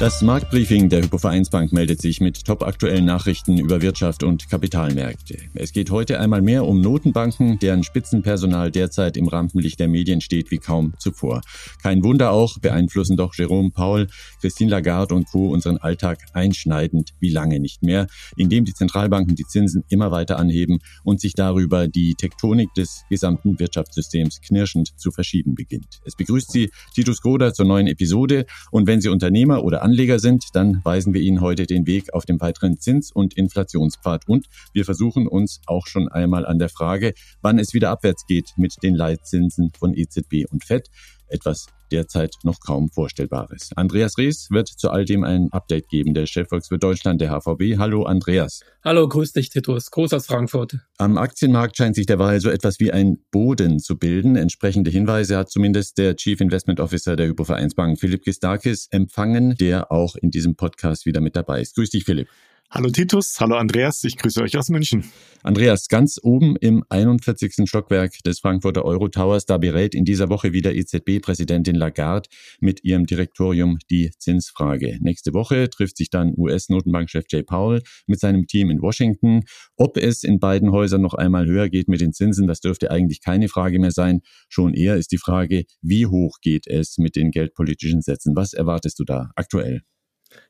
Das Marktbriefing der Hypovereinsbank meldet sich mit topaktuellen Nachrichten über Wirtschaft und Kapitalmärkte. Es geht heute einmal mehr um Notenbanken, deren Spitzenpersonal derzeit im Rampenlicht der Medien steht wie kaum zuvor. Kein Wunder auch, beeinflussen doch Jerome Paul, Christine Lagarde und Co. unseren Alltag einschneidend wie lange nicht mehr, indem die Zentralbanken die Zinsen immer weiter anheben und sich darüber die Tektonik des gesamten Wirtschaftssystems knirschend zu verschieben beginnt. Es begrüßt Sie Titus Groder zur neuen Episode und wenn Sie Unternehmer oder Anleger sind, dann weisen wir Ihnen heute den Weg auf dem weiteren Zins- und Inflationspfad. Und wir versuchen uns auch schon einmal an der Frage, wann es wieder abwärts geht mit den Leitzinsen von EZB und FED etwas derzeit noch kaum Vorstellbares. Andreas Rees wird zu all dem ein Update geben, der Chefvolkswirt Deutschland, der HVB. Hallo Andreas. Hallo, grüß dich Titus, Groß aus Frankfurt. Am Aktienmarkt scheint sich derweil so etwas wie ein Boden zu bilden. Entsprechende Hinweise hat zumindest der Chief Investment Officer der Hypovereinsbank, Philipp Gistakis, empfangen, der auch in diesem Podcast wieder mit dabei ist. Grüß dich, Philipp. Hallo Titus, hallo Andreas, ich grüße euch aus München. Andreas, ganz oben im 41. Stockwerk des Frankfurter Euro Towers, da berät in dieser Woche wieder EZB-Präsidentin Lagarde mit ihrem Direktorium die Zinsfrage. Nächste Woche trifft sich dann US-Notenbankchef Jay Powell mit seinem Team in Washington. Ob es in beiden Häusern noch einmal höher geht mit den Zinsen, das dürfte eigentlich keine Frage mehr sein. Schon eher ist die Frage, wie hoch geht es mit den geldpolitischen Sätzen? Was erwartest du da aktuell?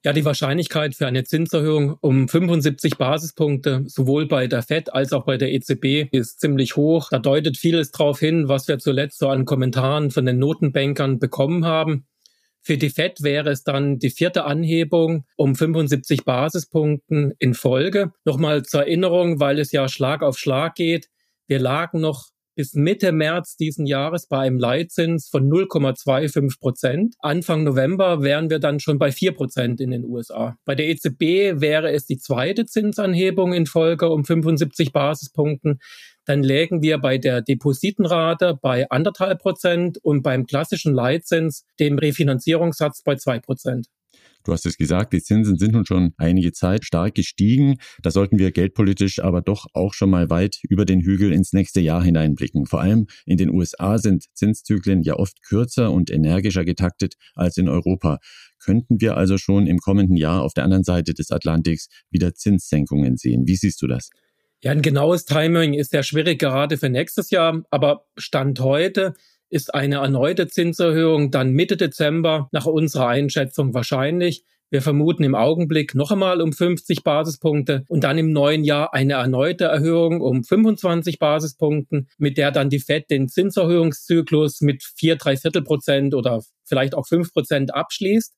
Ja, die Wahrscheinlichkeit für eine Zinserhöhung um 75 Basispunkte, sowohl bei der FED als auch bei der EZB, ist ziemlich hoch. Da deutet vieles darauf hin, was wir zuletzt so an Kommentaren von den Notenbankern bekommen haben. Für die FED wäre es dann die vierte Anhebung um 75 Basispunkten in Folge. Nochmal zur Erinnerung, weil es ja Schlag auf Schlag geht. Wir lagen noch bis Mitte März diesen Jahres bei einem Leitzins von 0,25 Prozent. Anfang November wären wir dann schon bei 4 Prozent in den USA. Bei der EZB wäre es die zweite Zinsanhebung in Folge um 75 Basispunkten. Dann lägen wir bei der Depositenrate bei anderthalb Prozent und beim klassischen Leitzins, dem Refinanzierungssatz bei zwei Prozent. Du hast es gesagt, die Zinsen sind nun schon einige Zeit stark gestiegen. Da sollten wir geldpolitisch aber doch auch schon mal weit über den Hügel ins nächste Jahr hineinblicken. Vor allem in den USA sind Zinszyklen ja oft kürzer und energischer getaktet als in Europa. Könnten wir also schon im kommenden Jahr auf der anderen Seite des Atlantiks wieder Zinssenkungen sehen? Wie siehst du das? Ja, ein genaues Timing ist ja schwierig gerade für nächstes Jahr, aber Stand heute ist eine erneute Zinserhöhung dann Mitte Dezember nach unserer Einschätzung wahrscheinlich. Wir vermuten im Augenblick noch einmal um 50 Basispunkte und dann im neuen Jahr eine erneute Erhöhung um 25 Basispunkten, mit der dann die Fed den Zinserhöhungszyklus mit vier, drei Viertel Prozent oder vielleicht auch fünf Prozent abschließt.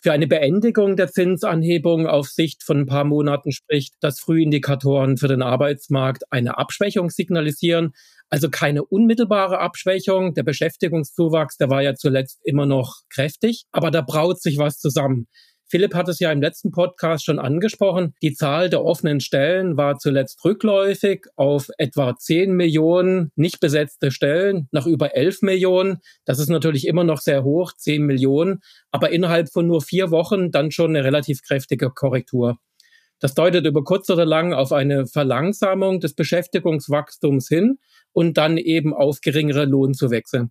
Für eine Beendigung der Zinsanhebung auf Sicht von ein paar Monaten spricht, dass Frühindikatoren für den Arbeitsmarkt eine Abschwächung signalisieren. Also keine unmittelbare Abschwächung. Der Beschäftigungszuwachs, der war ja zuletzt immer noch kräftig, aber da braut sich was zusammen. Philipp hat es ja im letzten Podcast schon angesprochen. Die Zahl der offenen Stellen war zuletzt rückläufig auf etwa 10 Millionen nicht besetzte Stellen nach über 11 Millionen. Das ist natürlich immer noch sehr hoch, 10 Millionen, aber innerhalb von nur vier Wochen dann schon eine relativ kräftige Korrektur. Das deutet über kurz oder lang auf eine Verlangsamung des Beschäftigungswachstums hin und dann eben auf geringere Lohnzuwächse.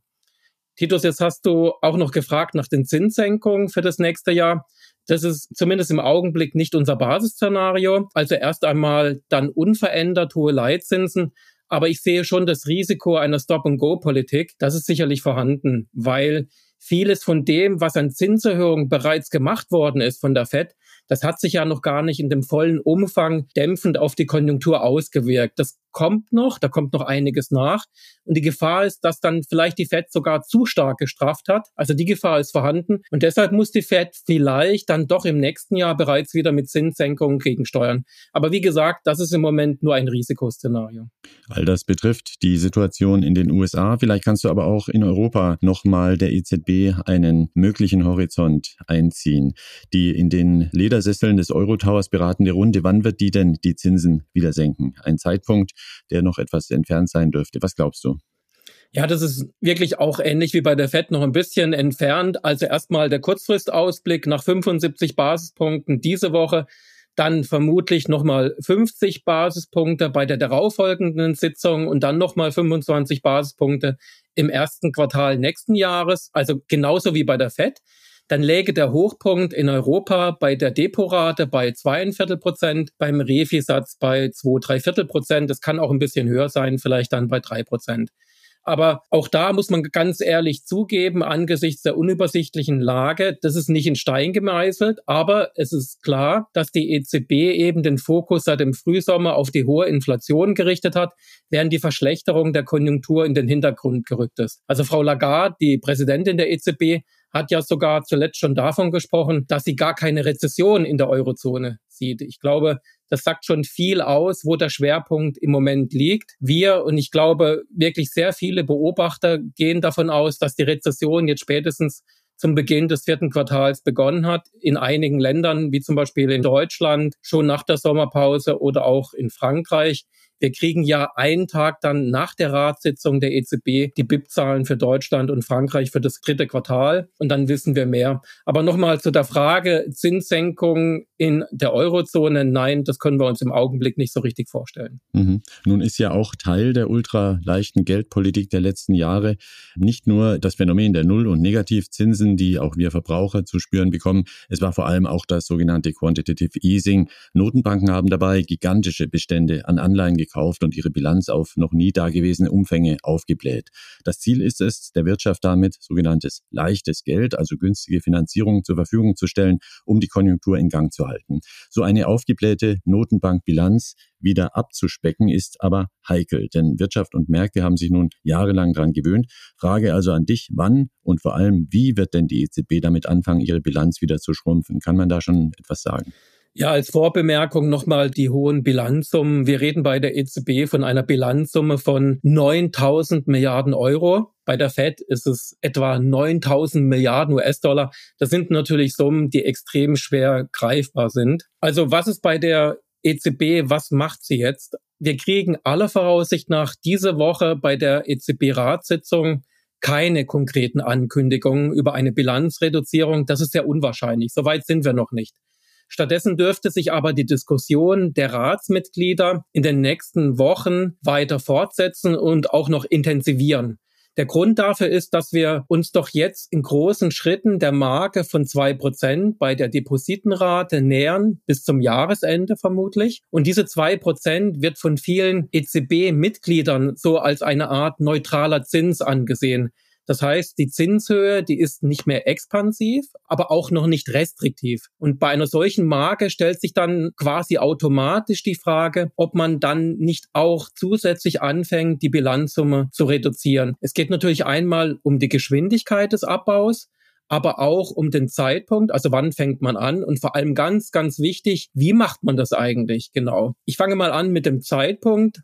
Titus, jetzt hast du auch noch gefragt nach den Zinssenkungen für das nächste Jahr. Das ist zumindest im Augenblick nicht unser Basisszenario. Also erst einmal dann unverändert hohe Leitzinsen. Aber ich sehe schon das Risiko einer Stop-and-Go-Politik. Das ist sicherlich vorhanden, weil vieles von dem, was an Zinserhöhungen bereits gemacht worden ist von der Fed, das hat sich ja noch gar nicht in dem vollen Umfang dämpfend auf die Konjunktur ausgewirkt. Das kommt noch, da kommt noch einiges nach. Und die Gefahr ist, dass dann vielleicht die Fed sogar zu stark gestrafft hat. Also die Gefahr ist vorhanden. Und deshalb muss die Fed vielleicht dann doch im nächsten Jahr bereits wieder mit Zinssenkungen gegensteuern. Aber wie gesagt, das ist im Moment nur ein Risikoszenario. All das betrifft die Situation in den USA. Vielleicht kannst du aber auch in Europa nochmal der EZB einen möglichen Horizont einziehen. Die in den Ledersesseln des Euro-Towers beratende Runde, wann wird die denn die Zinsen wieder senken? Ein Zeitpunkt, der noch etwas entfernt sein dürfte. Was glaubst du? Ja, das ist wirklich auch ähnlich wie bei der FED noch ein bisschen entfernt. Also erstmal der Kurzfristausblick nach 75 Basispunkten diese Woche, dann vermutlich nochmal 50 Basispunkte bei der darauffolgenden Sitzung und dann nochmal 25 Basispunkte im ersten Quartal nächsten Jahres, also genauso wie bei der FED. Dann läge der Hochpunkt in Europa bei der Deporate bei zweieinviertel Prozent, beim Refi-Satz bei zwei, Viertel Prozent. Das kann auch ein bisschen höher sein, vielleicht dann bei drei Prozent. Aber auch da muss man ganz ehrlich zugeben, angesichts der unübersichtlichen Lage, das ist nicht in Stein gemeißelt, aber es ist klar, dass die EZB eben den Fokus seit dem Frühsommer auf die hohe Inflation gerichtet hat, während die Verschlechterung der Konjunktur in den Hintergrund gerückt ist. Also Frau Lagarde, die Präsidentin der EZB, hat ja sogar zuletzt schon davon gesprochen, dass sie gar keine Rezession in der Eurozone sieht. Ich glaube, das sagt schon viel aus, wo der Schwerpunkt im Moment liegt. Wir und ich glaube wirklich sehr viele Beobachter gehen davon aus, dass die Rezession jetzt spätestens zum Beginn des vierten Quartals begonnen hat. In einigen Ländern, wie zum Beispiel in Deutschland, schon nach der Sommerpause oder auch in Frankreich. Wir kriegen ja einen Tag dann nach der Ratssitzung der EZB die BIP-Zahlen für Deutschland und Frankreich für das dritte Quartal und dann wissen wir mehr. Aber nochmal zu der Frage Zinssenkung in der Eurozone. Nein, das können wir uns im Augenblick nicht so richtig vorstellen. Mhm. Nun ist ja auch Teil der ultra leichten Geldpolitik der letzten Jahre nicht nur das Phänomen der Null- und Negativzinsen, die auch wir Verbraucher zu spüren bekommen. Es war vor allem auch das sogenannte Quantitative Easing. Notenbanken haben dabei gigantische Bestände an Anleihen gekauft und ihre Bilanz auf noch nie dagewesene Umfänge aufgebläht. Das Ziel ist es, der Wirtschaft damit sogenanntes leichtes Geld, also günstige Finanzierung zur Verfügung zu stellen, um die Konjunktur in Gang zu halten. So eine aufgeblähte Notenbankbilanz wieder abzuspecken ist aber heikel, denn Wirtschaft und Märkte haben sich nun jahrelang daran gewöhnt. Frage also an dich, wann und vor allem, wie wird denn die EZB damit anfangen, ihre Bilanz wieder zu schrumpfen? Kann man da schon etwas sagen? Ja, als Vorbemerkung nochmal die hohen Bilanzsummen. Wir reden bei der EZB von einer Bilanzsumme von 9000 Milliarden Euro. Bei der Fed ist es etwa 9000 Milliarden US-Dollar. Das sind natürlich Summen, die extrem schwer greifbar sind. Also was ist bei der EZB, was macht sie jetzt? Wir kriegen aller Voraussicht nach diese Woche bei der EZB-Ratssitzung keine konkreten Ankündigungen über eine Bilanzreduzierung. Das ist sehr unwahrscheinlich. Soweit sind wir noch nicht. Stattdessen dürfte sich aber die Diskussion der Ratsmitglieder in den nächsten Wochen weiter fortsetzen und auch noch intensivieren. Der Grund dafür ist, dass wir uns doch jetzt in großen Schritten der Marke von zwei Prozent bei der Depositenrate nähern, bis zum Jahresende vermutlich. Und diese zwei Prozent wird von vielen EZB-Mitgliedern so als eine Art neutraler Zins angesehen. Das heißt, die Zinshöhe, die ist nicht mehr expansiv, aber auch noch nicht restriktiv. Und bei einer solchen Marke stellt sich dann quasi automatisch die Frage, ob man dann nicht auch zusätzlich anfängt, die Bilanzsumme zu reduzieren. Es geht natürlich einmal um die Geschwindigkeit des Abbaus, aber auch um den Zeitpunkt, also wann fängt man an und vor allem ganz, ganz wichtig, wie macht man das eigentlich genau? Ich fange mal an mit dem Zeitpunkt.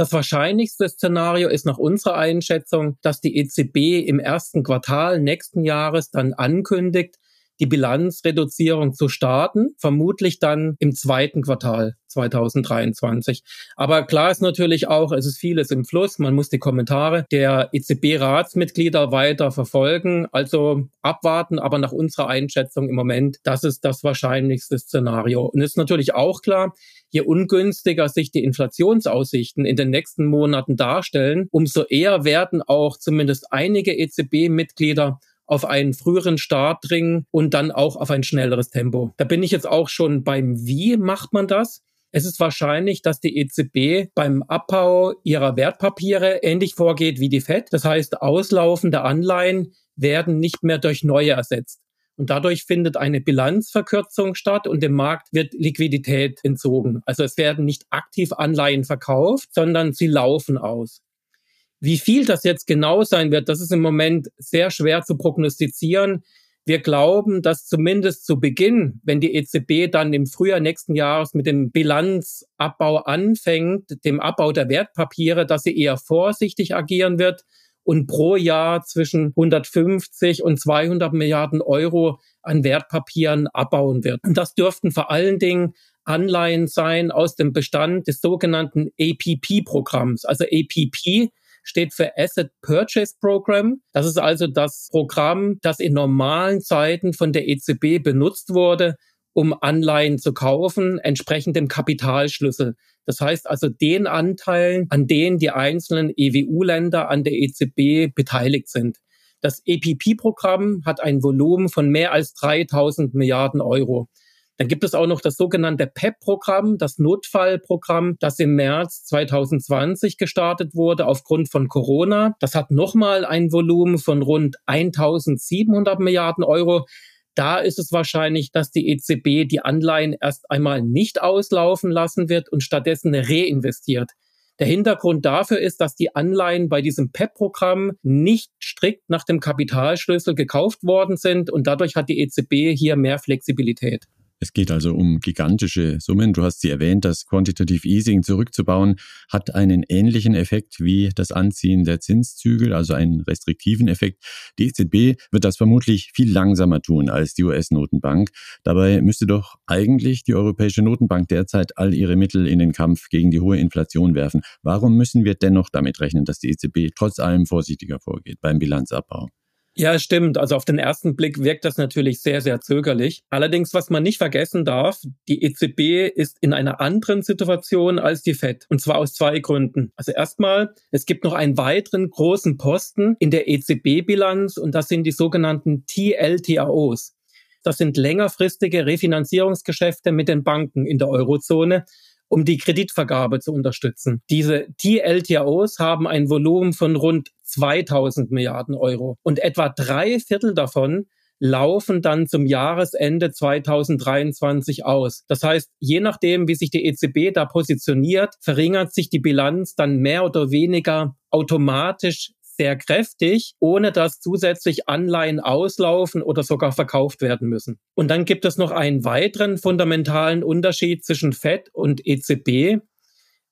Das wahrscheinlichste Szenario ist nach unserer Einschätzung, dass die EZB im ersten Quartal nächsten Jahres dann ankündigt, die Bilanzreduzierung zu starten, vermutlich dann im zweiten Quartal 2023. Aber klar ist natürlich auch, es ist vieles im Fluss. Man muss die Kommentare der EZB-Ratsmitglieder weiter verfolgen. Also abwarten, aber nach unserer Einschätzung im Moment, das ist das wahrscheinlichste Szenario. Und ist natürlich auch klar, je ungünstiger sich die Inflationsaussichten in den nächsten Monaten darstellen, umso eher werden auch zumindest einige EZB-Mitglieder auf einen früheren Start dringen und dann auch auf ein schnelleres Tempo. Da bin ich jetzt auch schon beim Wie macht man das? Es ist wahrscheinlich, dass die EZB beim Abbau ihrer Wertpapiere ähnlich vorgeht wie die Fed. Das heißt, auslaufende Anleihen werden nicht mehr durch neue ersetzt. Und dadurch findet eine Bilanzverkürzung statt und dem Markt wird Liquidität entzogen. Also es werden nicht aktiv Anleihen verkauft, sondern sie laufen aus. Wie viel das jetzt genau sein wird, das ist im Moment sehr schwer zu prognostizieren. Wir glauben, dass zumindest zu Beginn, wenn die EZB dann im Frühjahr nächsten Jahres mit dem Bilanzabbau anfängt, dem Abbau der Wertpapiere, dass sie eher vorsichtig agieren wird und pro Jahr zwischen 150 und 200 Milliarden Euro an Wertpapieren abbauen wird. Und das dürften vor allen Dingen Anleihen sein aus dem Bestand des sogenannten APP-Programms. Also APP steht für Asset Purchase Program. Das ist also das Programm, das in normalen Zeiten von der EZB benutzt wurde, um Anleihen zu kaufen, entsprechend dem Kapitalschlüssel. Das heißt also den Anteilen, an denen die einzelnen EWU-Länder an der EZB beteiligt sind. Das EPP-Programm hat ein Volumen von mehr als 3000 Milliarden Euro. Dann gibt es auch noch das sogenannte PEP-Programm, das Notfallprogramm, das im März 2020 gestartet wurde aufgrund von Corona. Das hat nochmal ein Volumen von rund 1700 Milliarden Euro. Da ist es wahrscheinlich, dass die EZB die Anleihen erst einmal nicht auslaufen lassen wird und stattdessen reinvestiert. Der Hintergrund dafür ist, dass die Anleihen bei diesem PEP-Programm nicht strikt nach dem Kapitalschlüssel gekauft worden sind und dadurch hat die EZB hier mehr Flexibilität. Es geht also um gigantische Summen. Du hast sie erwähnt, das Quantitative Easing zurückzubauen hat einen ähnlichen Effekt wie das Anziehen der Zinszügel, also einen restriktiven Effekt. Die EZB wird das vermutlich viel langsamer tun als die US-Notenbank. Dabei müsste doch eigentlich die Europäische Notenbank derzeit all ihre Mittel in den Kampf gegen die hohe Inflation werfen. Warum müssen wir dennoch damit rechnen, dass die EZB trotz allem vorsichtiger vorgeht beim Bilanzabbau? Ja, stimmt. Also auf den ersten Blick wirkt das natürlich sehr, sehr zögerlich. Allerdings, was man nicht vergessen darf, die EZB ist in einer anderen Situation als die Fed. Und zwar aus zwei Gründen. Also erstmal, es gibt noch einen weiteren großen Posten in der EZB-Bilanz und das sind die sogenannten TLTROs. Das sind längerfristige Refinanzierungsgeschäfte mit den Banken in der Eurozone um die Kreditvergabe zu unterstützen. Diese TLTROs haben ein Volumen von rund 2000 Milliarden Euro und etwa drei Viertel davon laufen dann zum Jahresende 2023 aus. Das heißt, je nachdem, wie sich die EZB da positioniert, verringert sich die Bilanz dann mehr oder weniger automatisch sehr kräftig, ohne dass zusätzlich Anleihen auslaufen oder sogar verkauft werden müssen. Und dann gibt es noch einen weiteren fundamentalen Unterschied zwischen Fed und EZB.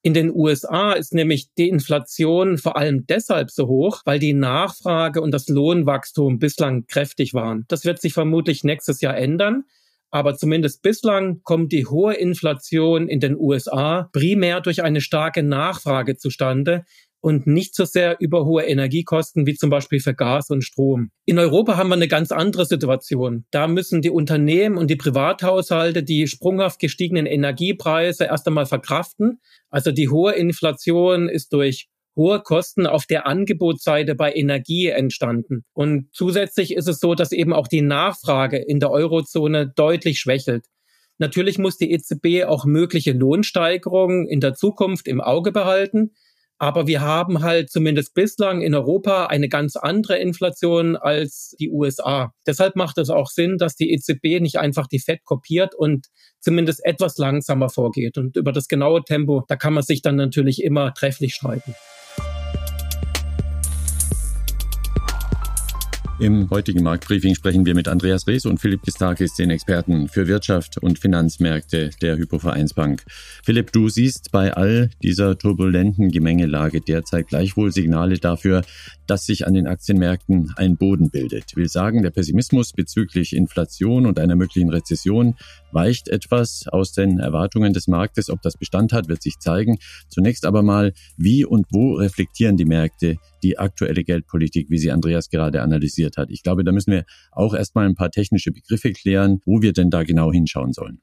In den USA ist nämlich die Inflation vor allem deshalb so hoch, weil die Nachfrage und das Lohnwachstum bislang kräftig waren. Das wird sich vermutlich nächstes Jahr ändern. Aber zumindest bislang kommt die hohe Inflation in den USA primär durch eine starke Nachfrage zustande, und nicht so sehr über hohe Energiekosten wie zum Beispiel für Gas und Strom. In Europa haben wir eine ganz andere Situation. Da müssen die Unternehmen und die Privathaushalte die sprunghaft gestiegenen Energiepreise erst einmal verkraften. Also die hohe Inflation ist durch hohe Kosten auf der Angebotsseite bei Energie entstanden. Und zusätzlich ist es so, dass eben auch die Nachfrage in der Eurozone deutlich schwächelt. Natürlich muss die EZB auch mögliche Lohnsteigerungen in der Zukunft im Auge behalten. Aber wir haben halt zumindest bislang in Europa eine ganz andere Inflation als die USA. Deshalb macht es auch Sinn, dass die EZB nicht einfach die FED kopiert und zumindest etwas langsamer vorgeht. Und über das genaue Tempo, da kann man sich dann natürlich immer trefflich streiten. Im heutigen Marktbriefing sprechen wir mit Andreas Rees und Philipp Gistakis, den Experten für Wirtschaft und Finanzmärkte der Hypovereinsbank. Philipp, du siehst bei all dieser turbulenten Gemengelage derzeit gleichwohl Signale dafür, dass sich an den Aktienmärkten ein Boden bildet. Will sagen, der Pessimismus bezüglich Inflation und einer möglichen Rezession weicht etwas aus den Erwartungen des Marktes. Ob das Bestand hat, wird sich zeigen. Zunächst aber mal, wie und wo reflektieren die Märkte die aktuelle Geldpolitik, wie sie Andreas gerade analysiert hat? Ich glaube, da müssen wir auch erstmal ein paar technische Begriffe klären, wo wir denn da genau hinschauen sollen.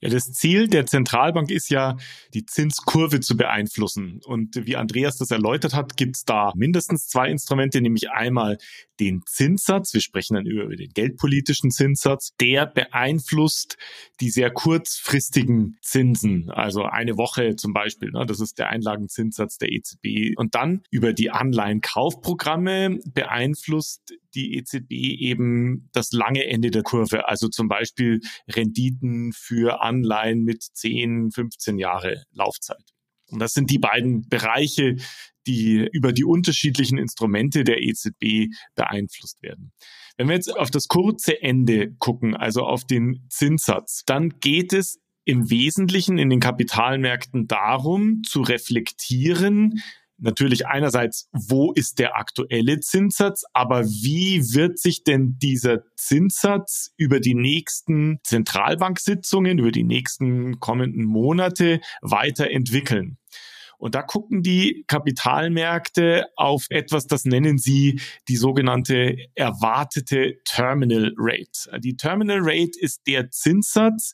Ja, das Ziel der Zentralbank ist ja, die Zinskurve zu beeinflussen. Und wie Andreas das erläutert hat, gibt's da mindestens zwei Instrumente, nämlich einmal den Zinssatz, wir sprechen dann über den geldpolitischen Zinssatz, der beeinflusst die sehr kurzfristigen Zinsen, also eine Woche zum Beispiel, ne, das ist der Einlagenzinssatz der EZB. Und dann über die Anleihenkaufprogramme beeinflusst die EZB eben das lange Ende der Kurve, also zum Beispiel Renditen für Anleihen mit 10, 15 Jahre Laufzeit. Und das sind die beiden Bereiche, die über die unterschiedlichen Instrumente der EZB beeinflusst werden. Wenn wir jetzt auf das kurze Ende gucken, also auf den Zinssatz, dann geht es im Wesentlichen in den Kapitalmärkten darum, zu reflektieren, natürlich einerseits, wo ist der aktuelle Zinssatz, aber wie wird sich denn dieser Zinssatz über die nächsten Zentralbanksitzungen, über die nächsten kommenden Monate weiterentwickeln? Und da gucken die Kapitalmärkte auf etwas, das nennen sie die sogenannte erwartete Terminal Rate. Die Terminal Rate ist der Zinssatz,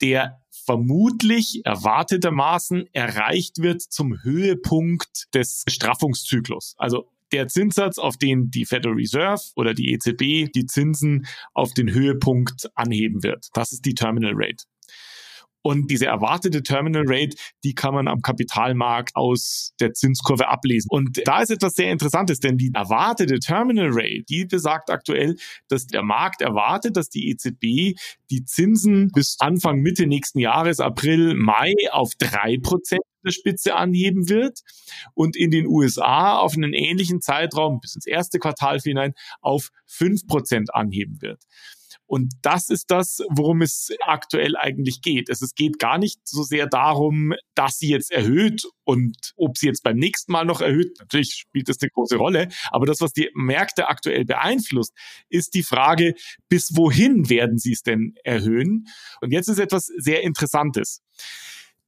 der vermutlich erwartetermaßen erreicht wird zum Höhepunkt des Straffungszyklus. Also der Zinssatz, auf den die Federal Reserve oder die EZB die Zinsen auf den Höhepunkt anheben wird. Das ist die Terminal Rate. Und diese erwartete Terminal Rate, die kann man am Kapitalmarkt aus der Zinskurve ablesen. Und da ist etwas sehr Interessantes, denn die erwartete Terminal Rate, die besagt aktuell, dass der Markt erwartet, dass die EZB die Zinsen bis Anfang Mitte nächsten Jahres, April, Mai auf drei Prozent der Spitze anheben wird und in den USA auf einen ähnlichen Zeitraum bis ins erste Quartal hinein auf fünf Prozent anheben wird. Und das ist das, worum es aktuell eigentlich geht. Es, geht gar nicht so sehr darum, dass sie jetzt erhöht und ob sie jetzt beim nächsten Mal noch erhöht. Natürlich spielt das eine große Rolle. Aber das, was die Märkte aktuell beeinflusst, ist die Frage, bis wohin werden sie es denn erhöhen? Und jetzt ist etwas sehr Interessantes.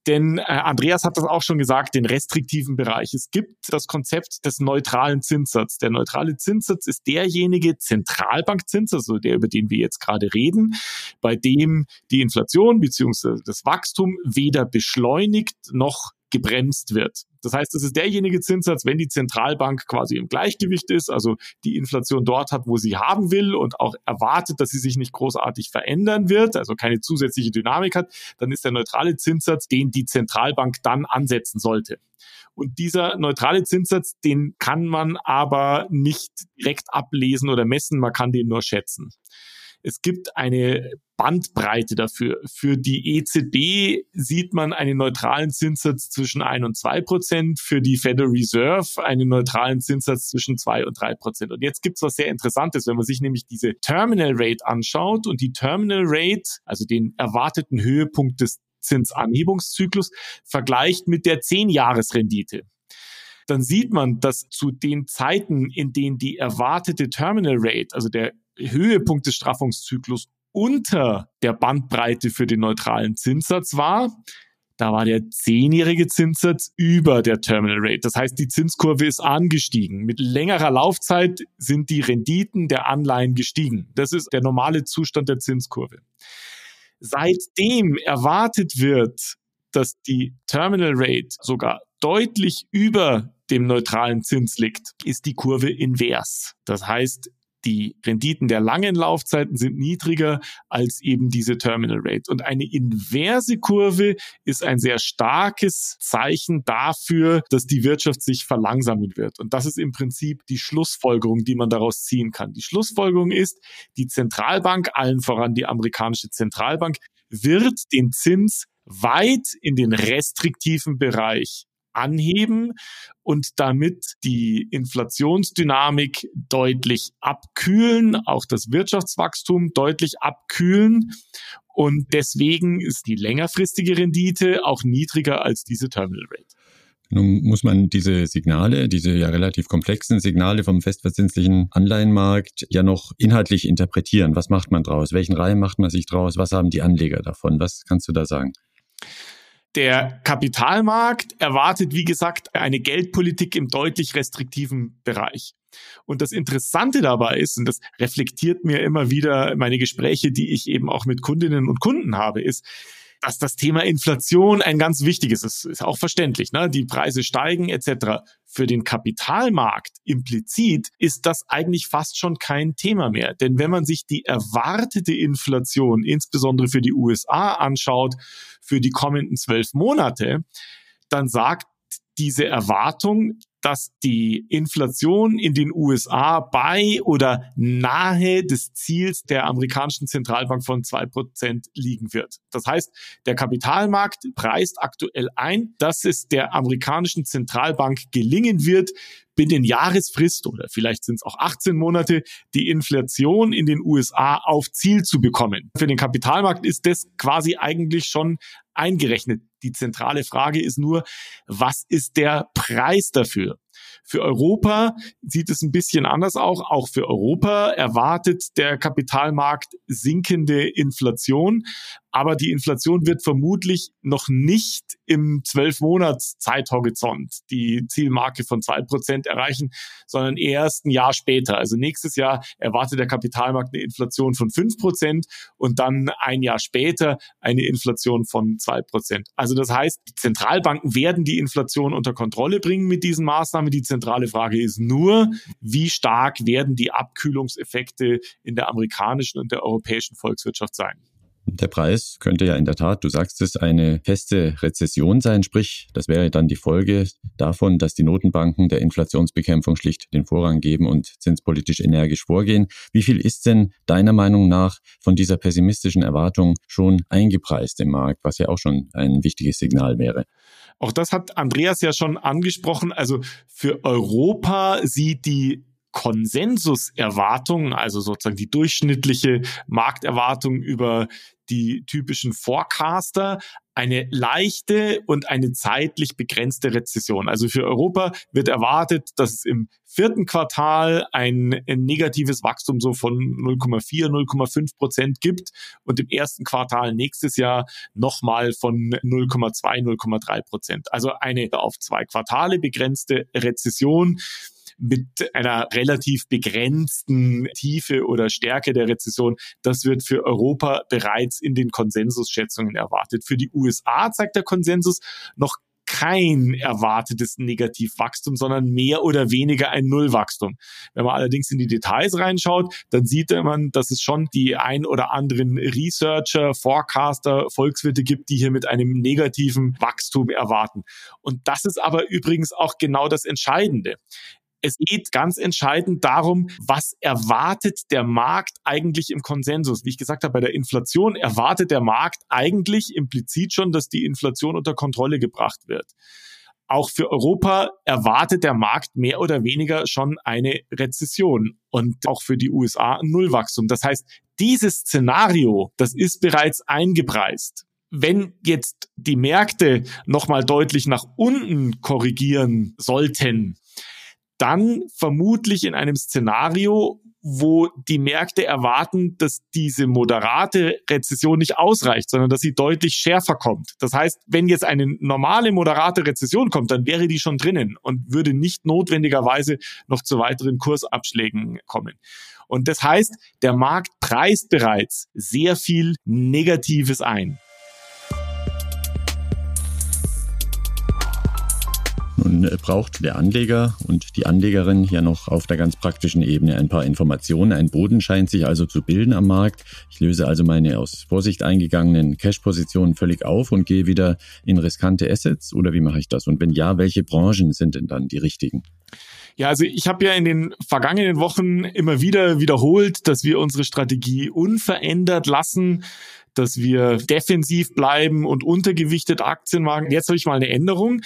Denn äh, Andreas hat das auch schon gesagt, den restriktiven Bereich. Es gibt das Konzept des neutralen Zinssatzes. Der neutrale Zinssatz ist derjenige Zentralbankzinssatz, also der, über den wir jetzt gerade reden, bei dem die Inflation bzw. das Wachstum weder beschleunigt noch gebremst wird. Das heißt, es ist derjenige Zinssatz, wenn die Zentralbank quasi im Gleichgewicht ist, also die Inflation dort hat, wo sie haben will und auch erwartet, dass sie sich nicht großartig verändern wird, also keine zusätzliche Dynamik hat, dann ist der neutrale Zinssatz, den die Zentralbank dann ansetzen sollte. Und dieser neutrale Zinssatz, den kann man aber nicht direkt ablesen oder messen, man kann den nur schätzen. Es gibt eine Bandbreite dafür. Für die EZB sieht man einen neutralen Zinssatz zwischen 1 und 2 Prozent, für die Federal Reserve einen neutralen Zinssatz zwischen 2 und 3 Prozent. Und jetzt gibt's was sehr Interessantes, wenn man sich nämlich diese Terminal Rate anschaut und die Terminal Rate, also den erwarteten Höhepunkt des Zinsanhebungszyklus, vergleicht mit der 10-Jahres-Rendite dann sieht man, dass zu den Zeiten, in denen die erwartete Terminal Rate, also der Höhepunkt des Straffungszyklus unter der Bandbreite für den neutralen Zinssatz war, da war der zehnjährige Zinssatz über der Terminal Rate. Das heißt, die Zinskurve ist angestiegen. Mit längerer Laufzeit sind die Renditen der Anleihen gestiegen. Das ist der normale Zustand der Zinskurve. Seitdem erwartet wird, dass die Terminal Rate sogar deutlich über dem neutralen Zins liegt, ist die Kurve invers. Das heißt, die Renditen der langen Laufzeiten sind niedriger als eben diese Terminal Rate. Und eine inverse Kurve ist ein sehr starkes Zeichen dafür, dass die Wirtschaft sich verlangsamen wird. Und das ist im Prinzip die Schlussfolgerung, die man daraus ziehen kann. Die Schlussfolgerung ist, die Zentralbank, allen voran die amerikanische Zentralbank, wird den Zins weit in den restriktiven Bereich anheben und damit die Inflationsdynamik deutlich abkühlen, auch das Wirtschaftswachstum deutlich abkühlen. Und deswegen ist die längerfristige Rendite auch niedriger als diese Terminal Rate. Nun muss man diese Signale, diese ja relativ komplexen Signale vom festverzinslichen Anleihenmarkt ja noch inhaltlich interpretieren. Was macht man draus? Welchen Reim macht man sich draus? Was haben die Anleger davon? Was kannst du da sagen? Der Kapitalmarkt erwartet, wie gesagt, eine Geldpolitik im deutlich restriktiven Bereich. Und das Interessante dabei ist, und das reflektiert mir immer wieder meine Gespräche, die ich eben auch mit Kundinnen und Kunden habe, ist, dass das Thema Inflation ein ganz wichtiges ist. Ist auch verständlich. Ne? Die Preise steigen etc. Für den Kapitalmarkt implizit ist das eigentlich fast schon kein Thema mehr. Denn wenn man sich die erwartete Inflation, insbesondere für die USA, anschaut, für die kommenden zwölf Monate, dann sagt diese Erwartung, dass die Inflation in den USA bei oder nahe des Ziels der amerikanischen Zentralbank von zwei Prozent liegen wird. Das heißt, der Kapitalmarkt preist aktuell ein, dass es der amerikanischen Zentralbank gelingen wird, Jahresfrist oder vielleicht sind es auch 18 Monate, die Inflation in den USA auf Ziel zu bekommen. Für den Kapitalmarkt ist das quasi eigentlich schon eingerechnet. Die zentrale Frage ist nur, was ist der Preis dafür? Für Europa sieht es ein bisschen anders auch. Auch für Europa erwartet der Kapitalmarkt sinkende Inflation. Aber die Inflation wird vermutlich noch nicht im zwölf Monats Zeithorizont die Zielmarke von zwei Prozent erreichen, sondern erst ein Jahr später. Also nächstes Jahr erwartet der Kapitalmarkt eine Inflation von fünf Prozent und dann ein Jahr später eine Inflation von zwei Prozent. Also das heißt, die Zentralbanken werden die Inflation unter Kontrolle bringen mit diesen Maßnahmen. Die zentrale Frage ist nur, wie stark werden die Abkühlungseffekte in der amerikanischen und der europäischen Volkswirtschaft sein. Der Preis könnte ja in der Tat, du sagst es, eine feste Rezession sein. Sprich, das wäre dann die Folge davon, dass die Notenbanken der Inflationsbekämpfung schlicht den Vorrang geben und zinspolitisch energisch vorgehen. Wie viel ist denn deiner Meinung nach von dieser pessimistischen Erwartung schon eingepreist im Markt, was ja auch schon ein wichtiges Signal wäre? Auch das hat Andreas ja schon angesprochen. Also für Europa sieht die Konsensuserwartung, also sozusagen die durchschnittliche Markterwartung über die typischen Forecaster, eine leichte und eine zeitlich begrenzte Rezession. Also für Europa wird erwartet, dass es im vierten Quartal ein, ein negatives Wachstum so von 0,4, 0,5 Prozent gibt und im ersten Quartal nächstes Jahr nochmal von 0,2, 0,3 Prozent. Also eine auf zwei Quartale begrenzte Rezession mit einer relativ begrenzten Tiefe oder Stärke der Rezession, das wird für Europa bereits in den Konsensusschätzungen erwartet. Für die USA zeigt der Konsensus noch kein erwartetes Negativwachstum, sondern mehr oder weniger ein Nullwachstum. Wenn man allerdings in die Details reinschaut, dann sieht man, dass es schon die ein oder anderen Researcher, Forecaster, Volkswirte gibt, die hier mit einem negativen Wachstum erwarten. Und das ist aber übrigens auch genau das Entscheidende. Es geht ganz entscheidend darum, was erwartet der Markt eigentlich im Konsensus. Wie ich gesagt habe, bei der Inflation erwartet der Markt eigentlich implizit schon, dass die Inflation unter Kontrolle gebracht wird. Auch für Europa erwartet der Markt mehr oder weniger schon eine Rezession und auch für die USA ein Nullwachstum. Das heißt, dieses Szenario, das ist bereits eingepreist wenn jetzt die Märkte nochmal deutlich nach unten korrigieren sollten, dann vermutlich in einem Szenario, wo die Märkte erwarten, dass diese moderate Rezession nicht ausreicht, sondern dass sie deutlich schärfer kommt. Das heißt, wenn jetzt eine normale moderate Rezession kommt, dann wäre die schon drinnen und würde nicht notwendigerweise noch zu weiteren Kursabschlägen kommen. Und das heißt, der Markt preist bereits sehr viel Negatives ein. Nun äh, braucht der Anleger und die Anlegerin ja noch auf der ganz praktischen Ebene ein paar Informationen. Ein Boden scheint sich also zu bilden am Markt. Ich löse also meine aus Vorsicht eingegangenen Cash-Positionen völlig auf und gehe wieder in riskante Assets oder wie mache ich das? Und wenn ja, welche Branchen sind denn dann die richtigen? Ja, also ich habe ja in den vergangenen Wochen immer wieder wiederholt, dass wir unsere Strategie unverändert lassen dass wir defensiv bleiben und untergewichtet Aktien machen. Jetzt habe ich mal eine Änderung,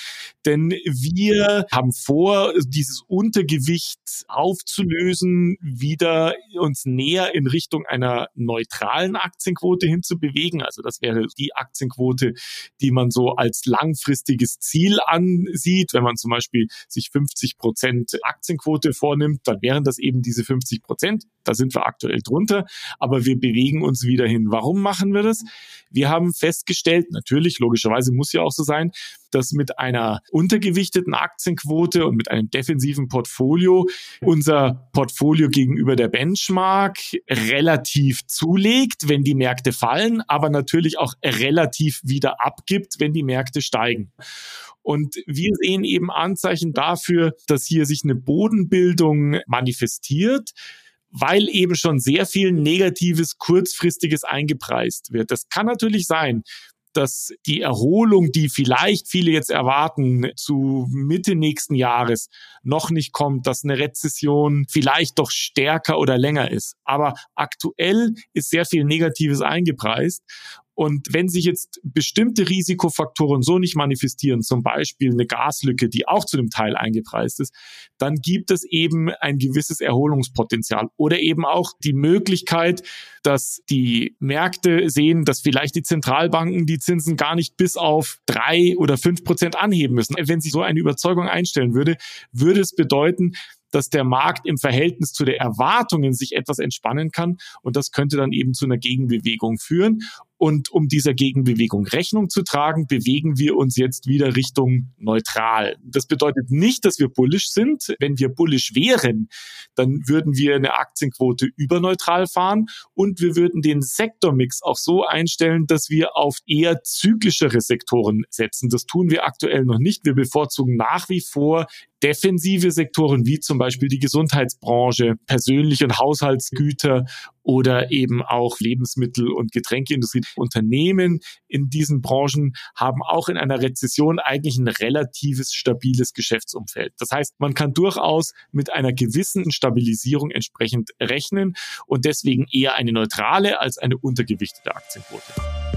denn wir haben vor, dieses Untergewicht aufzulösen, wieder uns näher in Richtung einer neutralen Aktienquote hinzubewegen. Also das wäre die Aktienquote, die man so als langfristiges Ziel ansieht. Wenn man zum Beispiel sich 50 Prozent Aktienquote vornimmt, dann wären das eben diese 50 Prozent. Da sind wir aktuell drunter, aber wir bewegen uns wieder hin. Warum machen wir das? Wir haben festgestellt, natürlich, logischerweise muss ja auch so sein, dass mit einer untergewichteten Aktienquote und mit einem defensiven Portfolio unser Portfolio gegenüber der Benchmark relativ zulegt, wenn die Märkte fallen, aber natürlich auch relativ wieder abgibt, wenn die Märkte steigen. Und wir sehen eben Anzeichen dafür, dass hier sich eine Bodenbildung manifestiert weil eben schon sehr viel Negatives, Kurzfristiges eingepreist wird. Das kann natürlich sein, dass die Erholung, die vielleicht viele jetzt erwarten, zu Mitte nächsten Jahres noch nicht kommt, dass eine Rezession vielleicht doch stärker oder länger ist. Aber aktuell ist sehr viel Negatives eingepreist. Und wenn sich jetzt bestimmte Risikofaktoren so nicht manifestieren, zum Beispiel eine Gaslücke, die auch zu dem Teil eingepreist ist, dann gibt es eben ein gewisses Erholungspotenzial oder eben auch die Möglichkeit, dass die Märkte sehen, dass vielleicht die Zentralbanken die Zinsen gar nicht bis auf drei oder fünf Prozent anheben müssen. Wenn sich so eine Überzeugung einstellen würde, würde es bedeuten, dass der Markt im Verhältnis zu den Erwartungen sich etwas entspannen kann und das könnte dann eben zu einer Gegenbewegung führen. Und um dieser Gegenbewegung Rechnung zu tragen, bewegen wir uns jetzt wieder Richtung neutral. Das bedeutet nicht, dass wir bullish sind. Wenn wir bullish wären, dann würden wir eine Aktienquote überneutral fahren und wir würden den Sektormix auch so einstellen, dass wir auf eher zyklischere Sektoren setzen. Das tun wir aktuell noch nicht. Wir bevorzugen nach wie vor defensive Sektoren wie zum Beispiel die Gesundheitsbranche, persönliche und Haushaltsgüter oder eben auch Lebensmittel- und Getränkeindustrie. Unternehmen in diesen Branchen haben auch in einer Rezession eigentlich ein relatives stabiles Geschäftsumfeld. Das heißt, man kann durchaus mit einer gewissen Stabilisierung entsprechend rechnen und deswegen eher eine neutrale als eine untergewichtete Aktienquote.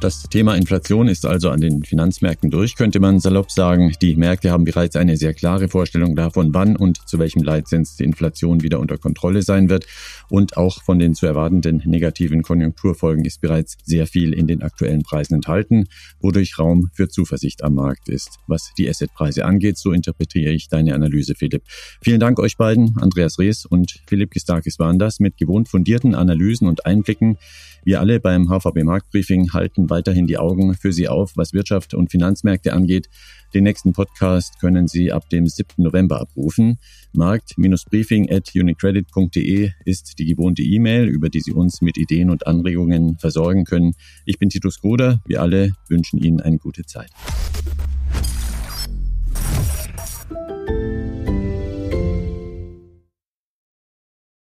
Das Thema Inflation ist also an den Finanzmärkten durch, könnte man salopp sagen. Die Märkte haben bereits eine sehr klare Vorstellung davon, wann und zu welchem Leitzins die Inflation wieder unter Kontrolle sein wird. Und auch von den zu erwartenden negativen Konjunkturfolgen ist bereits sehr viel in den aktuellen Preisen enthalten, wodurch Raum für Zuversicht am Markt ist. Was die Assetpreise angeht, so interpretiere ich deine Analyse, Philipp. Vielen Dank euch beiden, Andreas Rees und Philipp Gistakis waren das, mit gewohnt fundierten Analysen und Einblicken. Wir alle beim HVB Marktbriefing halten weiterhin die Augen für Sie auf, was Wirtschaft und Finanzmärkte angeht. Den nächsten Podcast können Sie ab dem 7. November abrufen. Markt-briefing at unicredit.de ist die gewohnte E-Mail, über die Sie uns mit Ideen und Anregungen versorgen können. Ich bin Titus Gruder. Wir alle wünschen Ihnen eine gute Zeit.